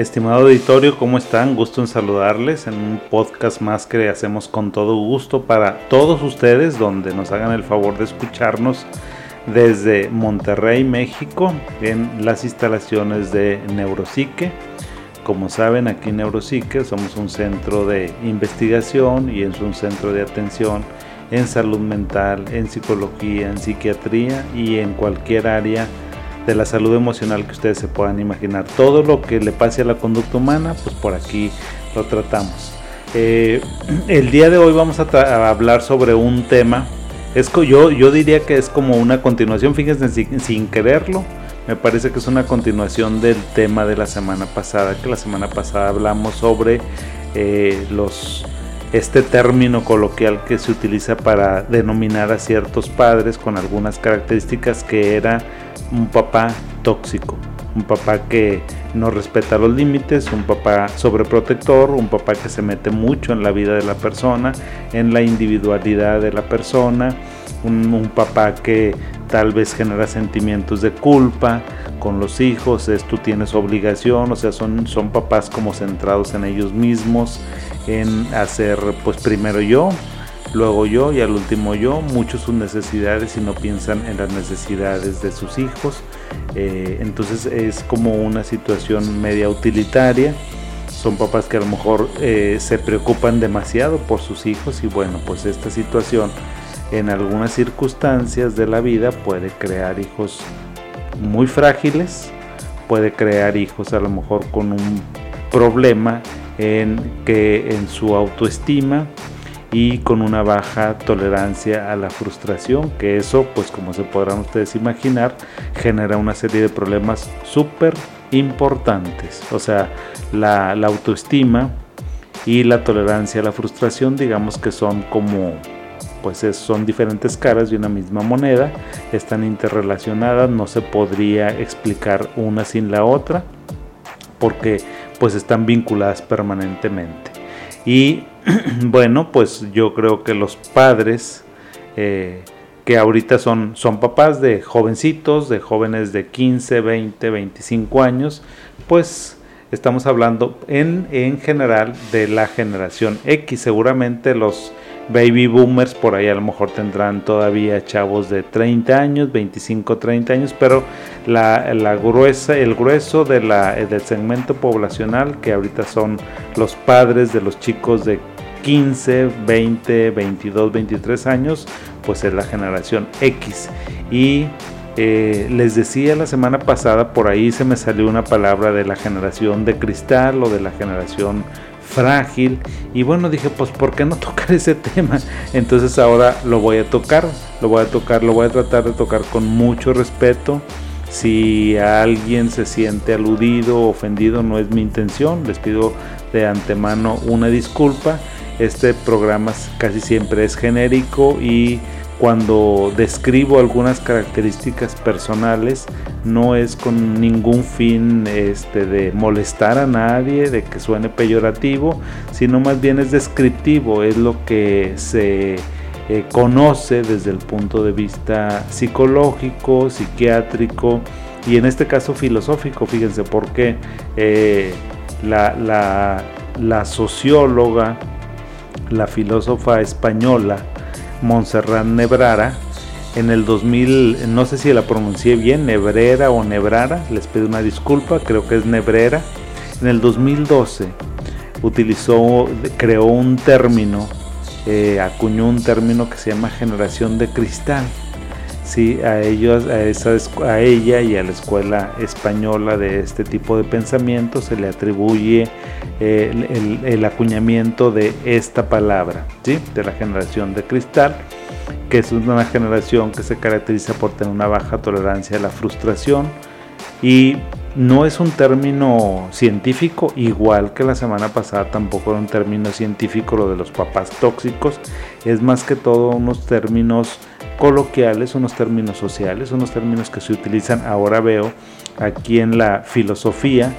Estimado auditorio, ¿cómo están? Gusto en saludarles en un podcast más que hacemos con todo gusto para todos ustedes, donde nos hagan el favor de escucharnos desde Monterrey, México, en las instalaciones de Neuropsique. Como saben, aquí en Neuropsique somos un centro de investigación y es un centro de atención en salud mental, en psicología, en psiquiatría y en cualquier área de la salud emocional que ustedes se puedan imaginar. Todo lo que le pase a la conducta humana, pues por aquí lo tratamos. Eh, el día de hoy vamos a, hablar sobre un tema. Es yo, yo diría que es como una continuación, fíjense sin, quererlo. Me parece que es una continuación del tema de la semana pasada, que la semana pasada hablamos sobre eh, los este término coloquial que se utiliza para denominar a ciertos padres con algunas características que era un papá tóxico, un papá que no respeta los límites, un papá sobreprotector, un papá que se mete mucho en la vida de la persona, en la individualidad de la persona, un, papá que tal vez genera sentimientos de culpa con los hijos, es tú tienes obligación, o sea, son, son papás como centrados en ellos mismos, en hacer pues primero yo, luego yo y al último yo, muchos sus necesidades y no piensan en las necesidades de sus hijos. Eh, entonces es como una situación media utilitaria. Son papás que a lo mejor eh, se preocupan demasiado por sus hijos y bueno, pues esta situación en algunas circunstancias de la vida puede crear hijos muy frágiles, puede crear hijos a lo mejor con un problema en que en su autoestima y con una baja tolerancia a la frustración, que eso, pues como se podrán ustedes imaginar, genera una serie de problemas súper importantes. O sea, la, autoestima y la tolerancia a la frustración, digamos que son como pues son diferentes caras de una misma moneda, están interrelacionadas, no se podría explicar una sin la otra, porque pues están vinculadas permanentemente. Y bueno, pues yo creo que los padres eh, que ahorita son, son papás de jovencitos, de jóvenes de 15, 20, 25 años, pues estamos hablando en, en general de la generación X. Seguramente los baby boomers por ahí a lo mejor tendrán todavía chavos de 30 años, 25, 30 años, pero la, la gruesa, el grueso de la, del segmento poblacional que ahorita son los padres de los chicos de 15, 20, 22, 23 años, pues es la generación X. Y eh, les decía la semana pasada, por ahí se me salió una palabra de la generación de cristal o de la generación frágil. Y bueno, dije, pues ¿por qué no tocar ese tema? Entonces ahora lo voy a tocar, lo voy a tocar, lo voy a tratar de tocar con mucho respeto. Si alguien se siente aludido o ofendido, no es mi intención. Les pido de antemano una disculpa. Este programa casi siempre es genérico y cuando describo algunas características personales no es con ningún fin este, de molestar a nadie, de que suene peyorativo, sino más bien es descriptivo, es lo que se eh, conoce desde el punto de vista psicológico, psiquiátrico y en este caso filosófico, fíjense, porque eh, la, la socióloga la filósofa española Montserrat Nebrara en el 2000, no sé si la pronuncié bien, Nebrera o Nebrara, les pido una disculpa, creo que es Nebrera. En el 2012 utilizó, creó un término, eh, acuñó un término que se llama generación de cristal sí, a ellos, a, esa, a ella y a la escuela española de este tipo de pensamiento se le atribuye eh, el, acuñamiento de esta palabra, ¿sí? de la generación de cristal, que es una generación que se caracteriza por tener una baja tolerancia a la frustración y no es un término científico, igual que la semana pasada tampoco era un término científico lo de los papás tóxicos, es más que todo unos términos coloquiales, unos términos sociales, unos términos que se utilizan, ahora veo, aquí en la filosofía,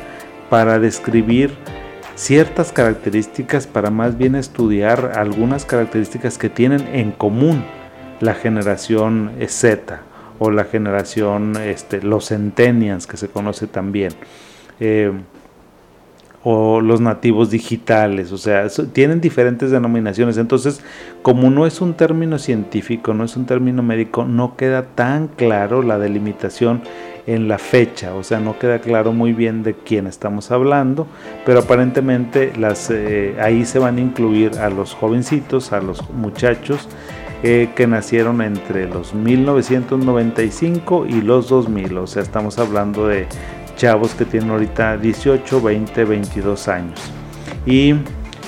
para describir ciertas características, para más bien estudiar algunas características que tienen en común la generación Z o la generación, este, los centennials, que se conoce también. Eh, o los nativos digitales, o sea, tienen diferentes denominaciones. Entonces, como no es un término científico, no es un término médico, no queda tan claro la delimitación en la fecha, o sea, no queda claro muy bien de quién estamos hablando, pero aparentemente eh, ahí se van a incluir a los jovencitos, a los muchachos eh, que nacieron entre los 1995 y los 2000, o sea, estamos hablando de chavos que tienen ahorita 18, 20, 22 años. Y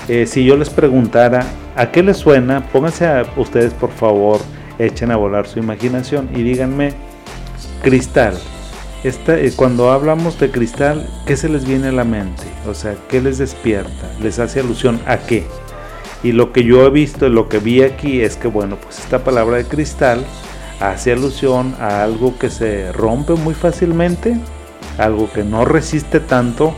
eh, si yo les preguntara, ¿a qué les suena? Pónganse a ustedes por favor, echen a volar su imaginación y díganme, cristal. Esta, eh, cuando hablamos de cristal, ¿qué se les viene a la mente? O sea, ¿qué les despierta? ¿Les hace alusión a qué? Y lo que yo he visto, lo que vi aquí es que, bueno, pues esta palabra de cristal hace alusión a algo que se rompe muy fácilmente algo que no resiste tanto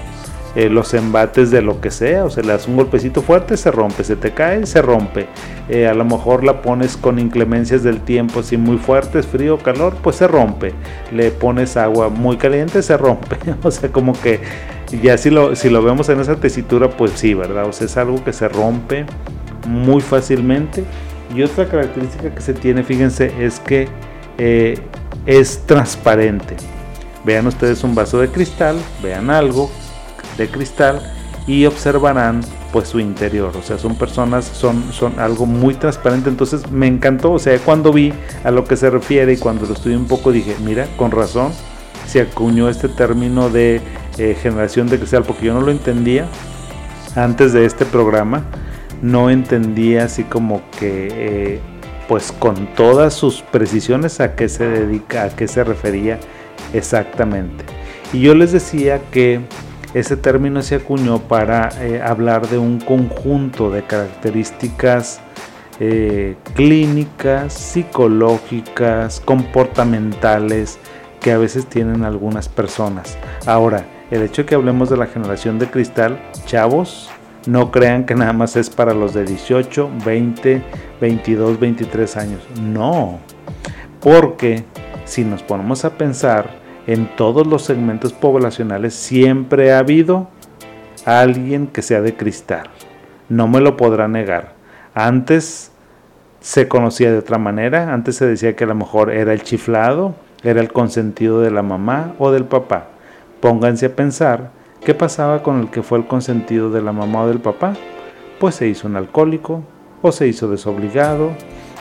eh, los embates de lo que sea, o sea, le das un golpecito fuerte, se rompe, se te cae, se rompe. Eh, a lo mejor la pones con inclemencias del tiempo, si muy fuertes, frío, calor, pues se rompe. Le pones agua muy caliente, se rompe. o sea, como que ya si lo, si lo vemos en esa tesitura, pues sí, ¿verdad? O sea, es algo que se rompe muy fácilmente. Y otra característica que se tiene, fíjense, es que eh, es transparente. Vean ustedes un vaso de cristal, vean algo de cristal y observarán pues su interior, o sea, son personas, son, son algo muy transparente, entonces me encantó, o sea, cuando vi a lo que se refiere y cuando lo estudié un poco dije, mira, con razón se acuñó este término de eh, generación de cristal, porque yo no lo entendía antes de este programa, no entendía así como que, eh, pues con todas sus precisiones a qué se dedica, a qué se refería Exactamente. Y yo les decía que ese término se acuñó para eh, hablar de un conjunto de características eh, clínicas, psicológicas, comportamentales que a veces tienen algunas personas. Ahora, el hecho de que hablemos de la generación de cristal, chavos, no crean que nada más es para los de 18, 20, 22, 23 años. No, porque si nos ponemos a pensar, en todos los segmentos poblacionales siempre ha habido alguien que sea de cristal. No me lo podrá negar. Antes se conocía de otra manera, antes se decía que a lo mejor era el chiflado, era el consentido de la mamá o del papá. Pónganse a pensar qué pasaba con el que fue el consentido de la mamá o del papá. Pues se hizo un alcohólico, o se hizo desobligado,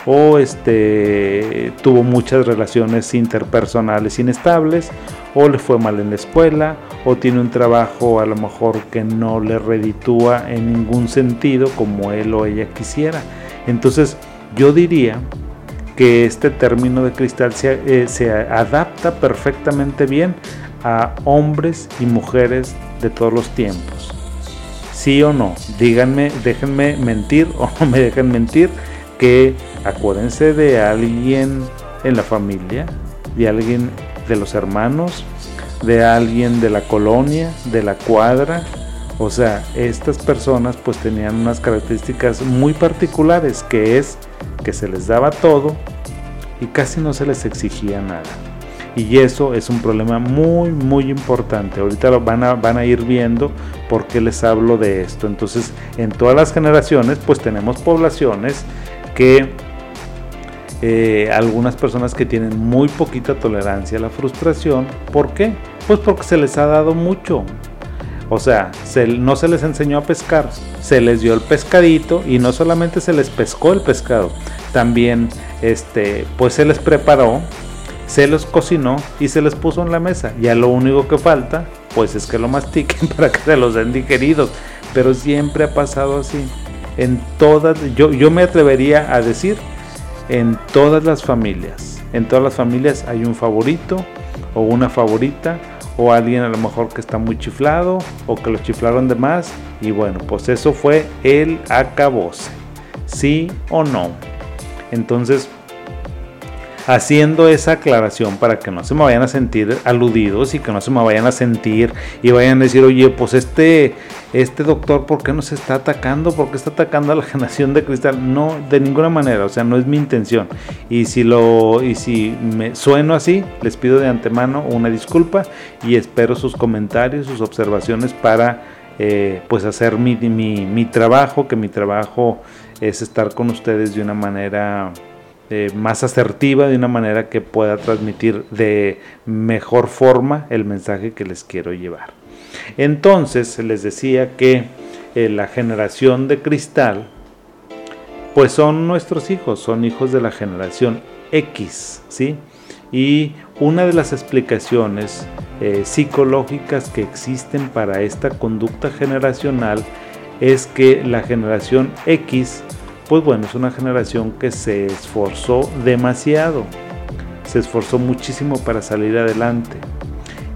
o este, tuvo muchas relaciones interpersonales inestables, o le fue mal en la escuela, o tiene un trabajo a lo mejor que no le reditúa en ningún sentido como él o ella quisiera. Entonces yo diría que este término de cristal se, eh, adapta perfectamente bien a hombres y mujeres de todos los tiempos. ¿Sí o no? Díganme, déjenme mentir o no me dejen mentir que acuérdense de alguien en la familia, de alguien de los hermanos, de alguien de la colonia, de la cuadra. O sea, estas personas pues tenían unas características muy particulares que es que se les daba todo y casi no se les exigía nada. Y eso es un problema muy, muy importante. Ahorita lo van a, van a ir viendo por qué les hablo de esto. Entonces, en todas las generaciones, pues tenemos poblaciones que eh, algunas personas que tienen muy poquita tolerancia a la frustración. ¿Por qué? Pues porque se les ha dado mucho. O sea, no se les enseñó a pescar, se les dio el pescadito y no solamente se les pescó el pescado, también este, pues se les preparó, se los cocinó y se les puso en la mesa. Ya lo único que falta, pues es que lo mastiquen para que se los den digeridos. Pero siempre ha pasado así en todas, yo, yo me atrevería a decir, en todas las familias. En todas las familias hay un favorito o una favorita o alguien a lo mejor que está muy chiflado o que lo chiflaron de más y bueno, pues eso fue el acabose. ¿Sí o no? Entonces, haciendo esa aclaración para que no se me vayan a sentir aludidos y que no se me vayan a sentir y vayan a decir, oye, pues este, este doctor, ¿por qué nos está atacando? ¿Por qué está atacando a la generación de cristal? No, de ninguna manera, o sea, no es mi intención. Y si lo, y si me sueno así, les pido de antemano una disculpa y espero sus comentarios, sus observaciones para eh, pues hacer mi, mi, trabajo, que mi trabajo es estar con ustedes de una manera eh, más asertiva, de una manera que pueda transmitir de mejor forma el mensaje que les quiero llevar. Entonces les decía que eh, la generación de cristal, pues son nuestros hijos, son hijos de la generación X, ¿sí? Y una de las explicaciones eh, psicológicas que existen para esta conducta generacional es que la generación X, pues bueno, es una generación que se esforzó demasiado, se esforzó muchísimo para salir adelante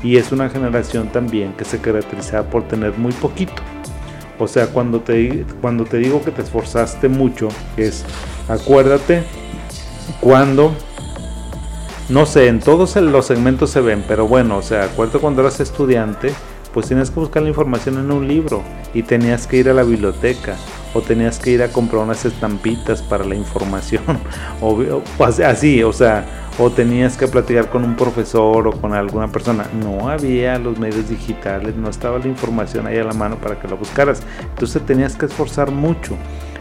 y es una generación también que se caracteriza por tener muy poquito. O sea, cuando te, cuando te digo que te esforzaste mucho, es acuérdate cuando, no sé, en todos los segmentos se ven, pero bueno, o sea, acuérdate cuando eras estudiante, pues tenías que buscar la información en un libro y tenías que ir a la biblioteca o tenías que ir a comprar unas estampitas para la información o, así, o sea, o tenías que platicar con un profesor o con alguna persona. No había los medios digitales, no estaba la información ahí a la mano para que la buscaras. Entonces tenías que esforzar mucho.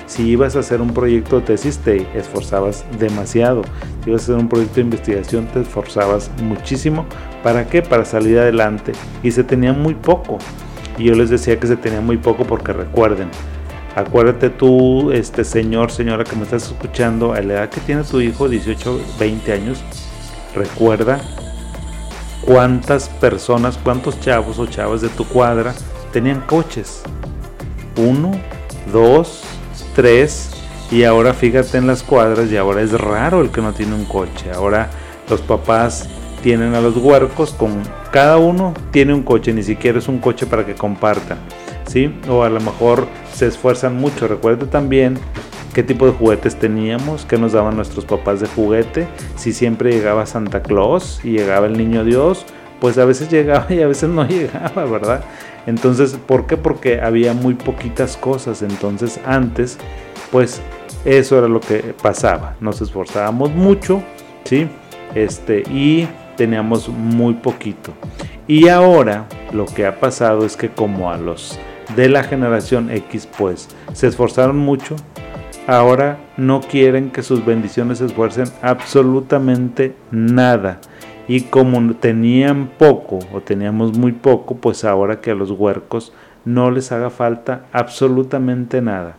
Si ibas a hacer un proyecto de tesis, te esforzabas demasiado. Si ibas a hacer un proyecto de investigación, te esforzabas muchísimo. ¿Para qué? Para salir adelante. Y se tenía muy poco. Y yo les decía que se tenía muy poco porque recuerden, Acuérdate tú, este señor, señora que me estás escuchando, a la edad que tiene tu hijo, 18, 20 años, recuerda cuántas personas, cuántos chavos o chavas de tu cuadra tenían coches. Uno, dos, tres, y ahora fíjate en las cuadras y ahora es raro el que no tiene un coche. Ahora los papás tienen a los huercos con cada uno tiene un coche, ni siquiera es un coche para que compartan. ¿Sí? O a lo mejor se esfuerzan mucho. Recuerde también qué tipo de juguetes teníamos, qué nos daban nuestros papás de juguete, si siempre llegaba Santa Claus y llegaba el niño Dios, pues a veces llegaba y a veces no llegaba, ¿verdad? Entonces, ¿por qué? Porque había muy poquitas cosas, entonces antes, pues eso era lo que pasaba, nos esforzábamos mucho, ¿sí? Este, y teníamos muy poquito. Y ahora lo que ha pasado es que como a los de la generación X pues se esforzaron mucho, ahora no quieren que sus bendiciones se esfuercen absolutamente nada. Y como tenían poco o teníamos muy poco, pues ahora que a los huercos no les haga falta absolutamente nada.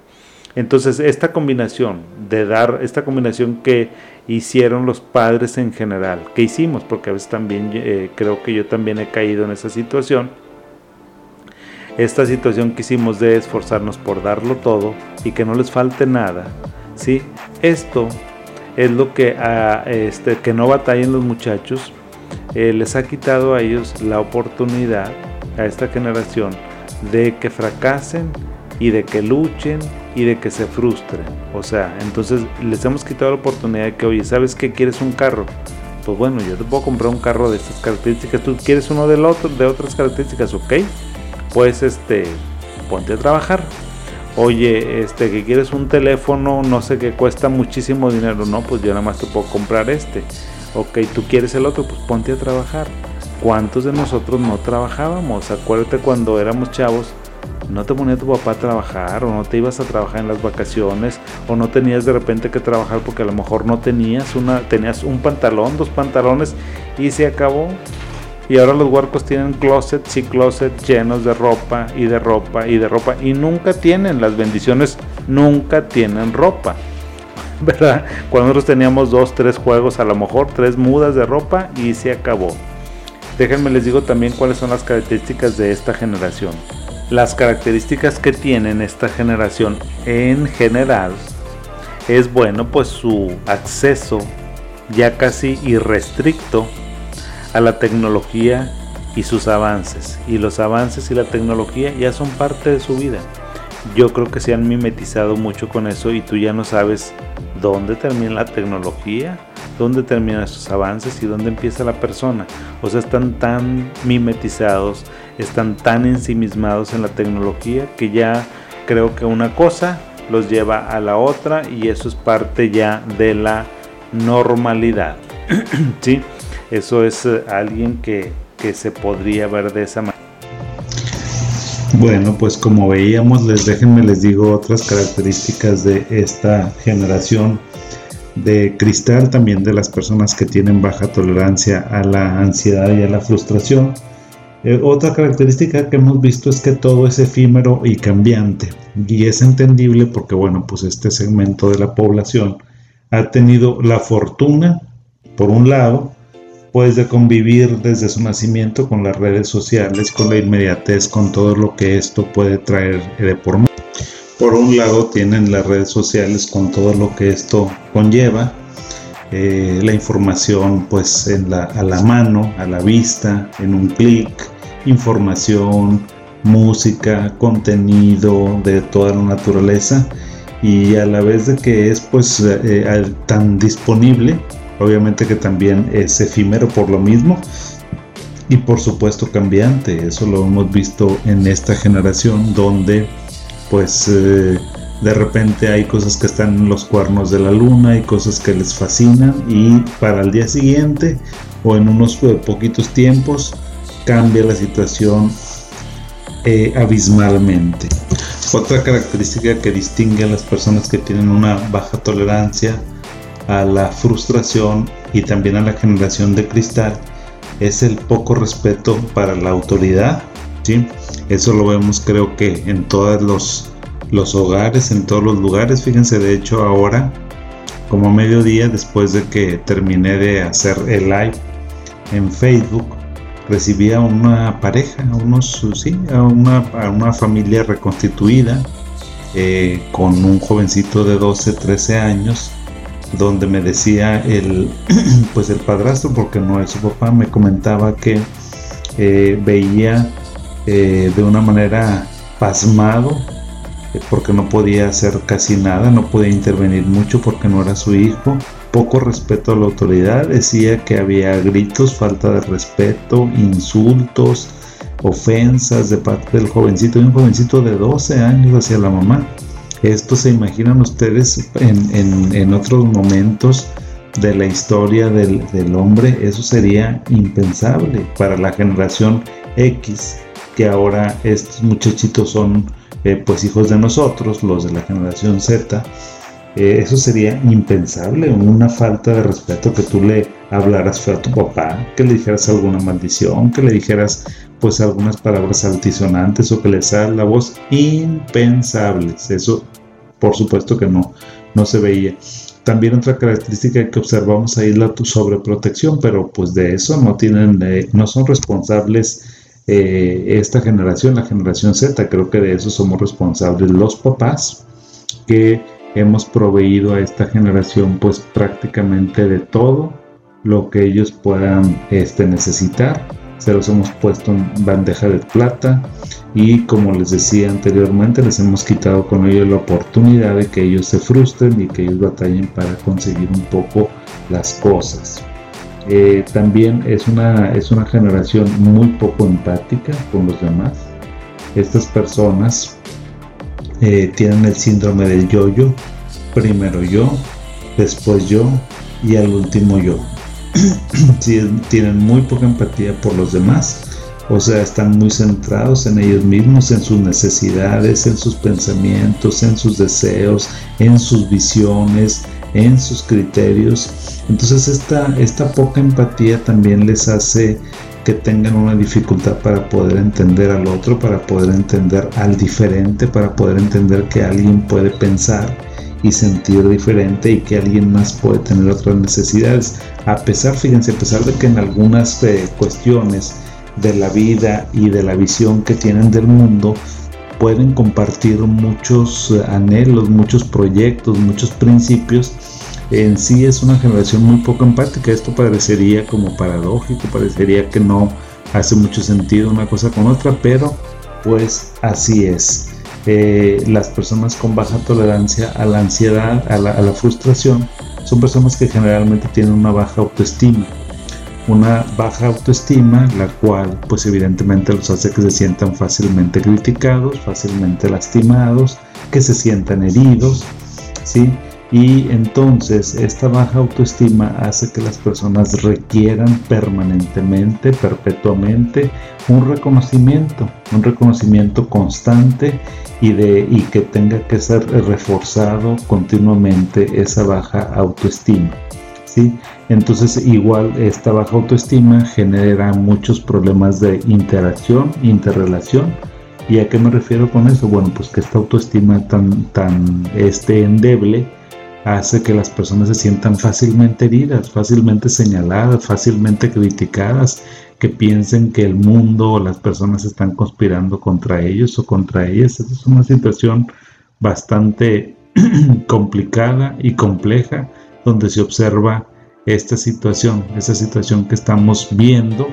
Entonces esta combinación de dar, esta combinación que hicieron los padres en general, que hicimos, porque a veces también eh, creo que yo también he caído en esa situación, esta situación que hicimos de esforzarnos por darlo todo y que no les falte nada, ¿sí? Esto es lo que, a, este, que no batallen los muchachos, eh, les ha quitado a ellos la oportunidad, a esta generación, de que fracasen y de que luchen y de que se frustren. O sea, entonces les hemos quitado la oportunidad de que, oye, ¿sabes qué quieres un carro? Pues bueno, yo te puedo comprar un carro de estas características, tú quieres uno del otro, de otras características, ok, pues este, ponte a trabajar. Oye, este, que quieres un teléfono, no sé, que cuesta muchísimo dinero, no, pues yo nada más te puedo comprar este. Ok, tú quieres el otro, pues ponte a trabajar. ¿Cuántos de nosotros no trabajábamos? Acuérdate cuando éramos chavos, no te ponía tu papá a trabajar o no te ibas a trabajar en las vacaciones o no tenías de repente que trabajar porque a lo mejor no tenías una tenías un pantalón, dos pantalones y se acabó. Y ahora los huercos tienen closets y closets llenos de ropa y de ropa y de ropa. Y nunca tienen, las bendiciones nunca tienen ropa. ¿Verdad? Cuando nosotros teníamos dos, tres juegos, a lo mejor tres mudas de ropa y se acabó. Déjenme les digo también cuáles son las características de esta generación. Las características que tienen esta generación en general es bueno pues su acceso ya casi irrestricto a la tecnología y sus avances. Y los avances y la tecnología ya son parte de su vida. Yo creo que se han mimetizado mucho con eso y tú ya no sabes dónde termina la tecnología, dónde terminan estos avances y dónde empieza la persona. O sea, están tan mimetizados, están tan ensimismados en la tecnología que ya creo que una cosa los lleva a la otra y eso es parte ya de la normalidad. ¿Sí? Eso es eh, alguien que, se podría ver de esa manera. Bueno, pues como veíamos, les déjenme les digo otras características de esta generación de cristal, también de las personas que tienen baja tolerancia a la ansiedad y a la frustración. Eh, otra característica que hemos visto es que todo es efímero y cambiante y es entendible porque bueno, pues este segmento de la población ha tenido la fortuna, por un lado, pues de convivir desde su nacimiento con las redes sociales, con la inmediatez, con todo lo que esto puede traer de por medio. Por un lado tienen las redes sociales con todo lo que esto conlleva, eh, la información pues en la, a la mano, a la vista, en un clic, información, música, contenido de toda la naturaleza y a la vez de que es pues eh, tan disponible obviamente que también es efímero por lo mismo y por supuesto cambiante eso lo hemos visto en esta generación donde pues eh, de repente hay cosas que están en los cuernos de la luna hay cosas que les fascinan y para el día siguiente o en unos eh, poquitos tiempos cambia la situación eh, abismalmente. Otra característica que distingue a las personas que tienen una baja tolerancia a la frustración y también a la generación de cristal es el poco respeto para la autoridad. ¿sí? Eso lo vemos creo que en todos los, los hogares, en todos los lugares. Fíjense, de hecho ahora, como a mediodía, después de que terminé de hacer el live en Facebook, recibí a una pareja, a, unos, sí, a, una, a una familia reconstituida eh, con un jovencito de 12, 13 años donde me decía el pues el padrastro porque no es su papá me comentaba que eh, veía eh, de una manera pasmado eh, porque no podía hacer casi nada no podía intervenir mucho porque no era su hijo. Poco respeto a la autoridad decía que había gritos falta de respeto insultos ofensas de parte del jovencito y un jovencito de 12 años hacia la mamá esto se imaginan ustedes en, otros momentos de la historia del, hombre, eso sería impensable para la generación X, que ahora estos muchachitos son eh, pues hijos de nosotros, los de la generación Z. Eh, eso sería impensable, una falta de respeto que tú le hablaras feo a tu papá, que le dijeras alguna maldición, que le dijeras pues algunas palabras altisonantes o que le salga la voz impensables. Eso por supuesto que no, no se veía. También otra característica que observamos ahí es la sobreprotección, pero pues de eso no tienen, eh, no son responsables eh, esta generación, la generación Z, creo que de eso somos responsables los papás que hemos proveído a esta generación pues prácticamente de todo lo que ellos puedan este, necesitar se los hemos puesto en bandeja de plata y como les decía anteriormente les hemos quitado con ello la oportunidad de que ellos se frustren y que ellos batallen para conseguir un poco las cosas. Eh, también es una, es una generación muy poco empática con los demás. Estas personas eh, tienen el síndrome del yo-yo, primero yo, después yo y al último yo. tienen muy poca empatía por los demás, o sea, están muy centrados en ellos mismos, en sus necesidades, en sus pensamientos, en sus deseos, en sus visiones, en sus criterios. Entonces esta, esta poca empatía también les hace que tengan una dificultad para poder entender al otro, para poder entender al diferente, para poder entender que alguien puede pensar y sentir diferente y que alguien más puede tener otras necesidades. A pesar, fíjense, a pesar de que en algunas eh, cuestiones de la vida y de la visión que tienen del mundo, pueden compartir muchos eh, anhelos, muchos proyectos, muchos principios. En sí es una generación muy poco empática. Esto parecería como paradójico, parecería que no hace mucho sentido una cosa con otra, pero pues así es. Eh, las personas con baja tolerancia a la ansiedad, a la, frustración, son personas que generalmente tienen una baja autoestima. Una baja autoestima, la cual pues evidentemente los hace que se sientan fácilmente criticados, fácilmente lastimados, que se sientan heridos, ¿sí? Y entonces esta baja autoestima hace que las personas requieran permanentemente, perpetuamente, un reconocimiento, un reconocimiento constante y, de, y que tenga que ser reforzado continuamente esa baja autoestima. ¿sí? Entonces igual esta baja autoestima genera muchos problemas de interacción, interrelación. ¿Y a qué me refiero con eso? Bueno, pues que esta autoestima tan, tan este, endeble hace que las personas se sientan fácilmente heridas, fácilmente señaladas, fácilmente criticadas, que piensen que el mundo o las personas están conspirando contra ellos o contra ellas. Es una situación bastante complicada y compleja donde se observa esta situación, esa situación que estamos viendo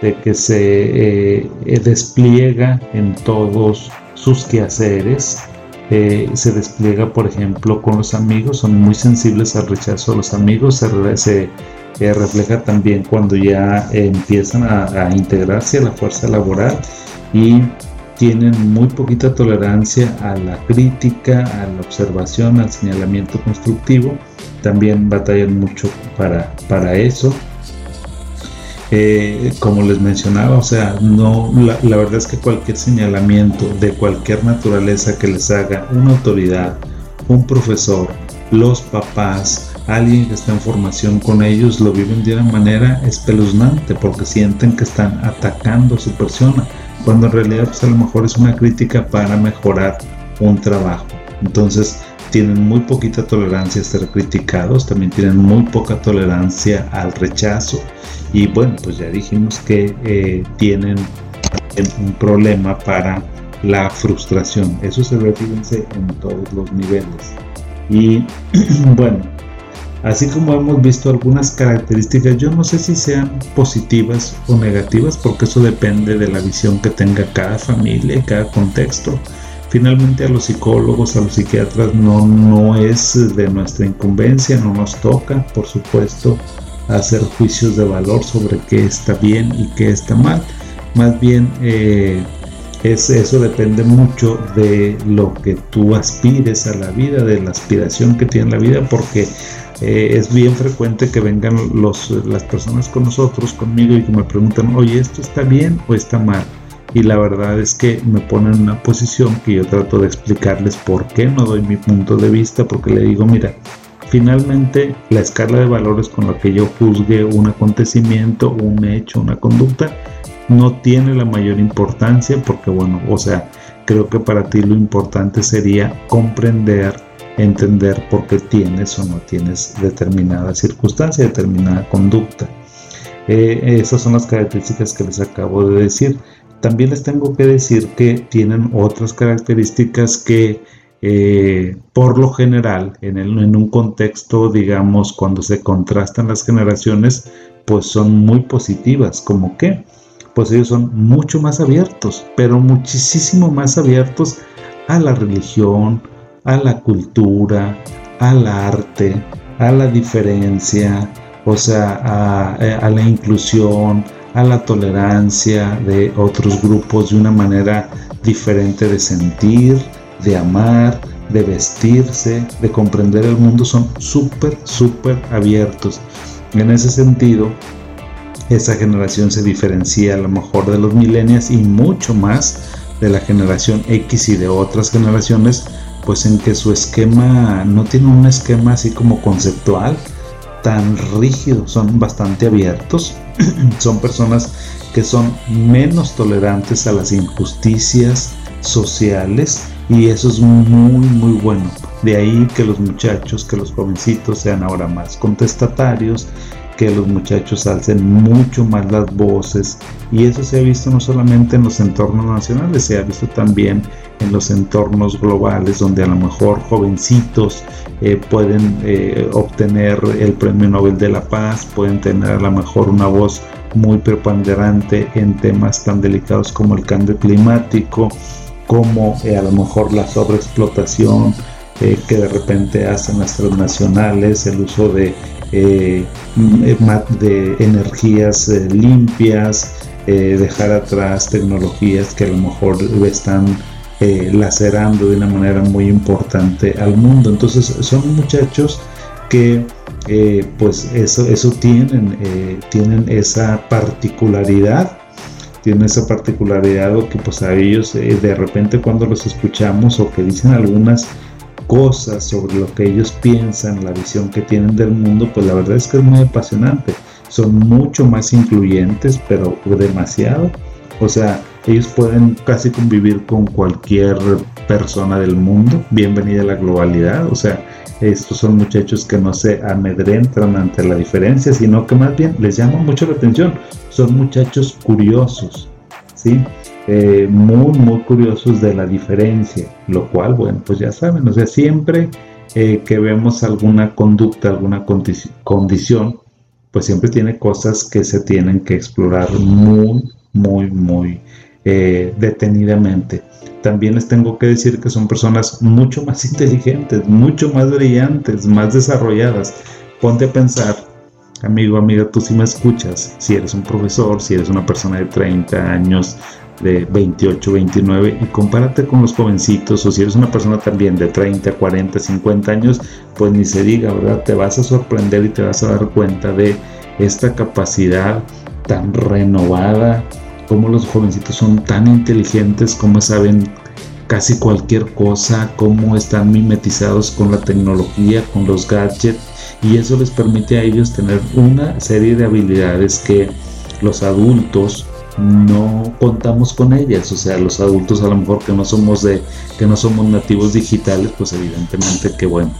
de que se eh, despliega en todos sus quehaceres, eh, se despliega por ejemplo con los amigos, son muy sensibles al rechazo de los amigos, se, eh, refleja también cuando ya empiezan a, a integrarse a la fuerza laboral y tienen muy poquita tolerancia a la crítica, a la observación, al señalamiento constructivo. También batallan mucho para, para eso. Como les mencionaba, o sea, no, la, la, verdad es que cualquier señalamiento de cualquier naturaleza que les haga una autoridad, un profesor, los papás, alguien que está en formación con ellos, lo viven de una manera espeluznante porque sienten que están atacando a su persona cuando en realidad pues a lo mejor es una crítica para mejorar un trabajo. Entonces tienen muy poquita tolerancia a ser criticados, también tienen muy poca tolerancia al rechazo y bueno, pues ya dijimos que eh, tienen un problema para la frustración. Eso se ve, fíjense, en todos los niveles. Y bueno, Así como hemos visto algunas características, yo no sé si sean positivas o negativas, porque eso depende de la visión que tenga cada familia cada contexto. Finalmente a los psicólogos, a los psiquiatras no, no es de nuestra incumbencia, no nos toca, por supuesto, hacer juicios de valor sobre qué está bien y qué está mal. Más bien eh, es, eso depende mucho de lo que tú aspires a la vida, de la aspiración que tiene la vida, porque eh, es bien frecuente que vengan los, las personas con nosotros, conmigo, y que me preguntan, oye, ¿esto está bien o está mal? Y la verdad es que me ponen en una posición que yo trato de explicarles por qué no doy mi punto de vista, porque le digo, mira, finalmente la escala de valores con la que yo juzgue un acontecimiento, un hecho, una conducta, no tiene la mayor importancia porque, bueno, o sea, creo que para ti lo importante sería comprender entender por qué tienes o no tienes determinada circunstancia, determinada conducta. Eh, esas son las características que les acabo de decir. También les tengo que decir que tienen otras características que eh, por lo general en, un contexto, digamos, cuando se contrastan las generaciones, pues son muy positivas, como que, pues ellos son mucho más abiertos, pero muchísimo más abiertos a la religión, a la cultura, al arte, a la diferencia, o sea, a, la inclusión, a la tolerancia de otros grupos de una manera diferente de sentir, de amar, de vestirse, de comprender el mundo, son súper, súper abiertos. En ese sentido, esa generación se diferencia a lo mejor de los millennials y mucho más de la generación X y de otras generaciones pues en que su esquema no tiene un esquema así como conceptual tan rígido, son bastante abiertos, son personas que son menos tolerantes a las injusticias sociales y eso es muy muy bueno. De ahí que los muchachos, que los jovencitos sean ahora más contestatarios, que los muchachos alcen mucho más las voces y eso se ha visto no solamente en los entornos nacionales, se ha visto también en los entornos globales donde a lo mejor jovencitos eh, pueden eh, obtener el premio Nobel de la Paz, pueden tener a lo mejor una voz muy preponderante en temas tan delicados como el cambio climático, como eh, a lo mejor la sobreexplotación que de repente hacen las transnacionales, el uso de, de energías limpias, dejar atrás tecnologías que a lo mejor están eh, lacerando de una manera muy importante al mundo. Entonces son muchachos que eh, pues eso, eso tienen, eh, tienen esa particularidad tienen esa particularidad o que pues a ellos de repente cuando los escuchamos o que dicen algunas cosas sobre lo que ellos piensan, la visión que tienen del mundo, pues la verdad es que es muy apasionante. Son mucho más incluyentes, pero demasiado. O sea, ellos pueden casi convivir con cualquier persona del mundo. Bienvenida a la globalidad. O sea, estos son muchachos que no se amedrentan ante la diferencia, sino que más bien les llama mucho la atención. Son muchachos curiosos, ¿sí? Eh, muy, muy curiosos de la diferencia, lo cual, bueno, pues ya saben, o sea, siempre eh, que vemos alguna conducta, alguna condición, pues siempre tiene cosas que se tienen que explorar muy, muy, muy eh, detenidamente. También les tengo que decir que son personas mucho más inteligentes, mucho más brillantes, más desarrolladas. Ponte a pensar, amigo, amiga, tú si me escuchas, si eres un profesor, si eres una persona de 30 años, de 28, 29 y compárate con los jovencitos o si eres una persona también de 30, 40, 50 años, pues ni se diga, ¿verdad? Te vas a sorprender y te vas a dar cuenta de esta capacidad tan renovada, como los jovencitos son tan inteligentes, como saben casi cualquier cosa, cómo están mimetizados con la tecnología, con los gadgets y eso les permite a ellos tener una serie de habilidades que los adultos no contamos con ellas, o sea, los adultos a lo mejor que no somos de que no somos nativos digitales, pues evidentemente que bueno,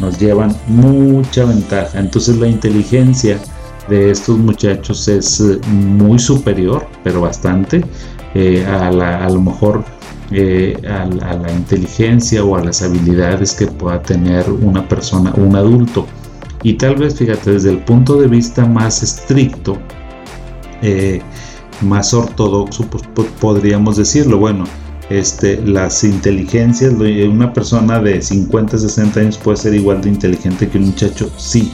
nos llevan mucha ventaja. Entonces la inteligencia de estos muchachos es eh, muy superior, pero bastante eh, a, la, a lo mejor eh, a, a, la inteligencia o a las habilidades que pueda tener una persona, un adulto. Y tal vez, fíjate, desde el punto de vista más estricto, más ortodoxo, pues, podríamos decirlo. Bueno, este, las inteligencias, una persona de 50, 60 años puede ser igual de inteligente que un muchacho, sí,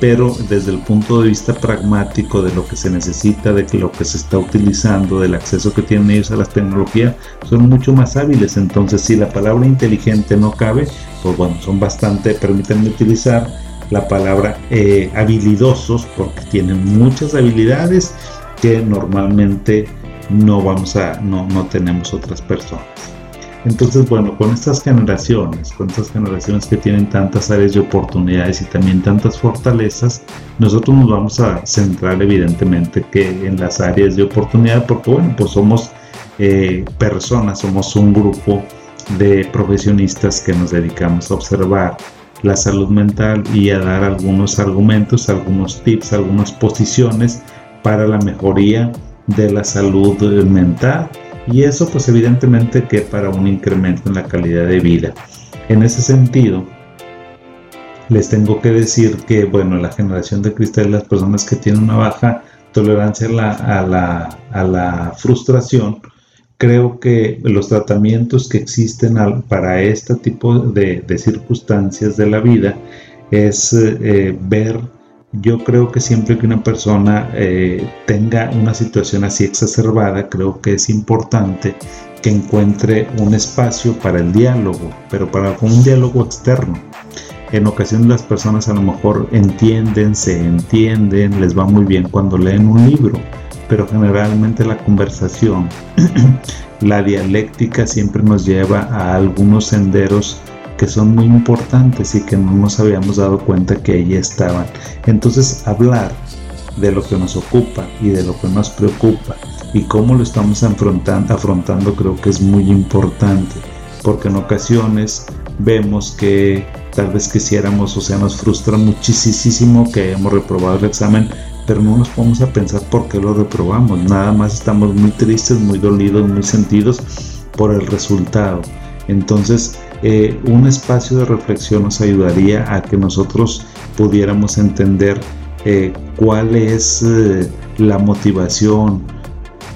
pero desde el punto de vista pragmático de lo que se necesita, de lo que se está utilizando, del acceso que tienen ellos a la tecnología, son mucho más hábiles. Entonces, si la palabra inteligente no cabe, pues bueno, son bastante, permítanme utilizar la palabra eh, habilidosos porque tienen muchas habilidades que normalmente no vamos a, no, no tenemos otras personas. Entonces, bueno, con estas generaciones, con estas generaciones que tienen tantas áreas de oportunidades y también tantas fortalezas, nosotros nos vamos a centrar evidentemente que en las áreas de oportunidad, porque bueno, pues somos eh, personas, somos un grupo de profesionistas que nos dedicamos a observar la salud mental y a dar algunos argumentos, algunos tips, algunas posiciones para la mejoría de la salud mental y eso pues evidentemente que para un incremento en la calidad de vida. En ese sentido, les tengo que decir que bueno, la generación de cristal, las personas que tienen una baja tolerancia a la, a la, frustración, creo que los tratamientos que existen para este tipo de, circunstancias de la vida es eh, ver yo creo que siempre que una persona eh, tenga una situación así exacerbada, creo que es importante que encuentre un espacio para el diálogo, pero para un diálogo externo. En ocasiones las personas a lo mejor entienden, se entienden, les va muy bien cuando leen un libro, pero generalmente la conversación, la dialéctica siempre nos lleva a algunos senderos que son muy importantes y que no nos habíamos dado cuenta que ahí estaban. Entonces hablar de lo que nos ocupa y de lo que nos preocupa y cómo lo estamos afrontando, afrontando creo que es muy importante porque en ocasiones vemos que tal vez quisiéramos, o sea, nos frustra muchísimo que hayamos reprobado el examen, pero no nos podemos a pensar por qué lo reprobamos, nada más estamos muy tristes, muy dolidos, muy sentidos por el resultado. Entonces, eh, un espacio de reflexión nos ayudaría a que nosotros pudiéramos entender eh, cuál es eh, la motivación,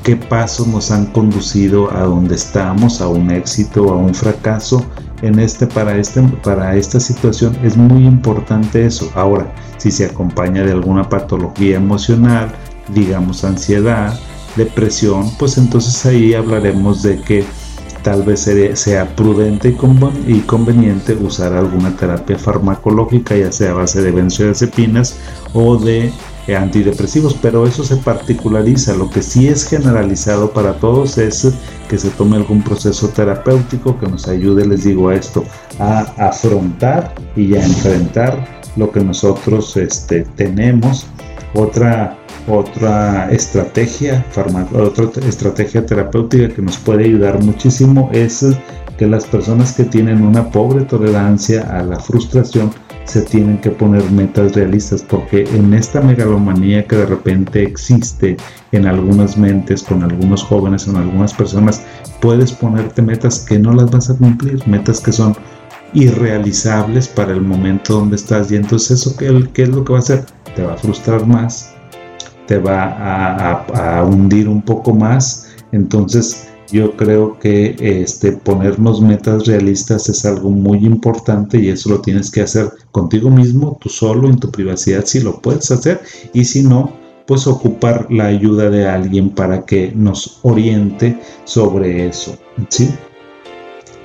qué pasos nos han conducido a donde estamos, a un éxito, a un fracaso. En este, para, este, para esta situación es muy importante eso. Ahora, si se acompaña de alguna patología emocional, digamos ansiedad, depresión, pues entonces ahí hablaremos de que tal vez sea prudente y conveniente usar alguna terapia farmacológica, ya sea a base de benzodiazepinas o de eh, antidepresivos, pero eso se particulariza. Lo que sí es generalizado para todos es que se tome algún proceso terapéutico que nos ayude, les digo a esto, a afrontar y a enfrentar lo que nosotros este, tenemos. Otra otra estrategia, otra estrategia terapéutica que nos puede ayudar muchísimo es que las personas que tienen una pobre tolerancia a la frustración se tienen que poner metas realistas porque en esta megalomanía que de repente existe en algunas mentes, con algunos jóvenes, en algunas personas, puedes ponerte metas que no las vas a cumplir, metas que son irrealizables para el momento donde estás y entonces eso qué, qué es lo que va a hacer? Te va a frustrar más, te va a, hundir un poco más. Entonces yo creo que este, ponernos metas realistas es algo muy importante y eso lo tienes que hacer contigo mismo, tú solo, en tu privacidad, si lo puedes hacer y si no, pues ocupar la ayuda de alguien para que nos oriente sobre eso. ¿sí?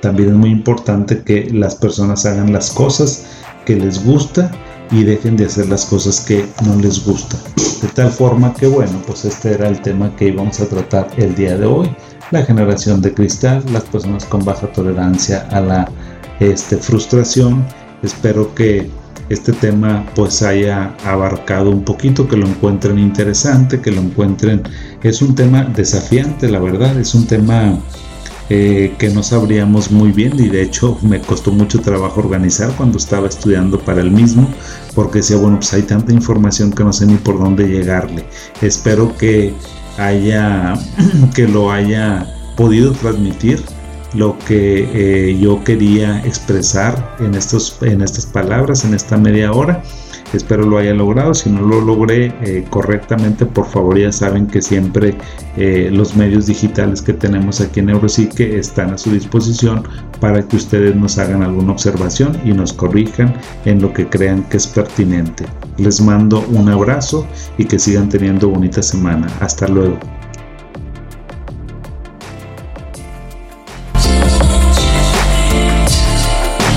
También es muy importante que las personas hagan las cosas que les gusta y dejen de hacer las cosas que no les gustan. De tal forma que bueno, pues este era el tema que íbamos a tratar el día de hoy. La generación de cristal, las personas con baja tolerancia a la este, frustración. Espero que este tema pues haya abarcado un poquito, que lo encuentren interesante, que lo encuentren... Es un tema desafiante, la verdad, es un tema eh, que no sabríamos muy bien y de hecho me costó mucho trabajo organizar cuando estaba estudiando para el mismo porque decía bueno pues hay tanta información que no sé ni por dónde llegarle espero que haya que lo haya podido transmitir lo que eh, yo quería expresar en, estos, en estas palabras en esta media hora Espero lo haya logrado. Si no lo logré eh, correctamente, por favor ya saben que siempre eh, los medios digitales que tenemos aquí en Neuropsique están a su disposición para que ustedes nos hagan alguna observación y nos corrijan en lo que crean que es pertinente. Les mando un abrazo y que sigan teniendo bonita semana. Hasta luego.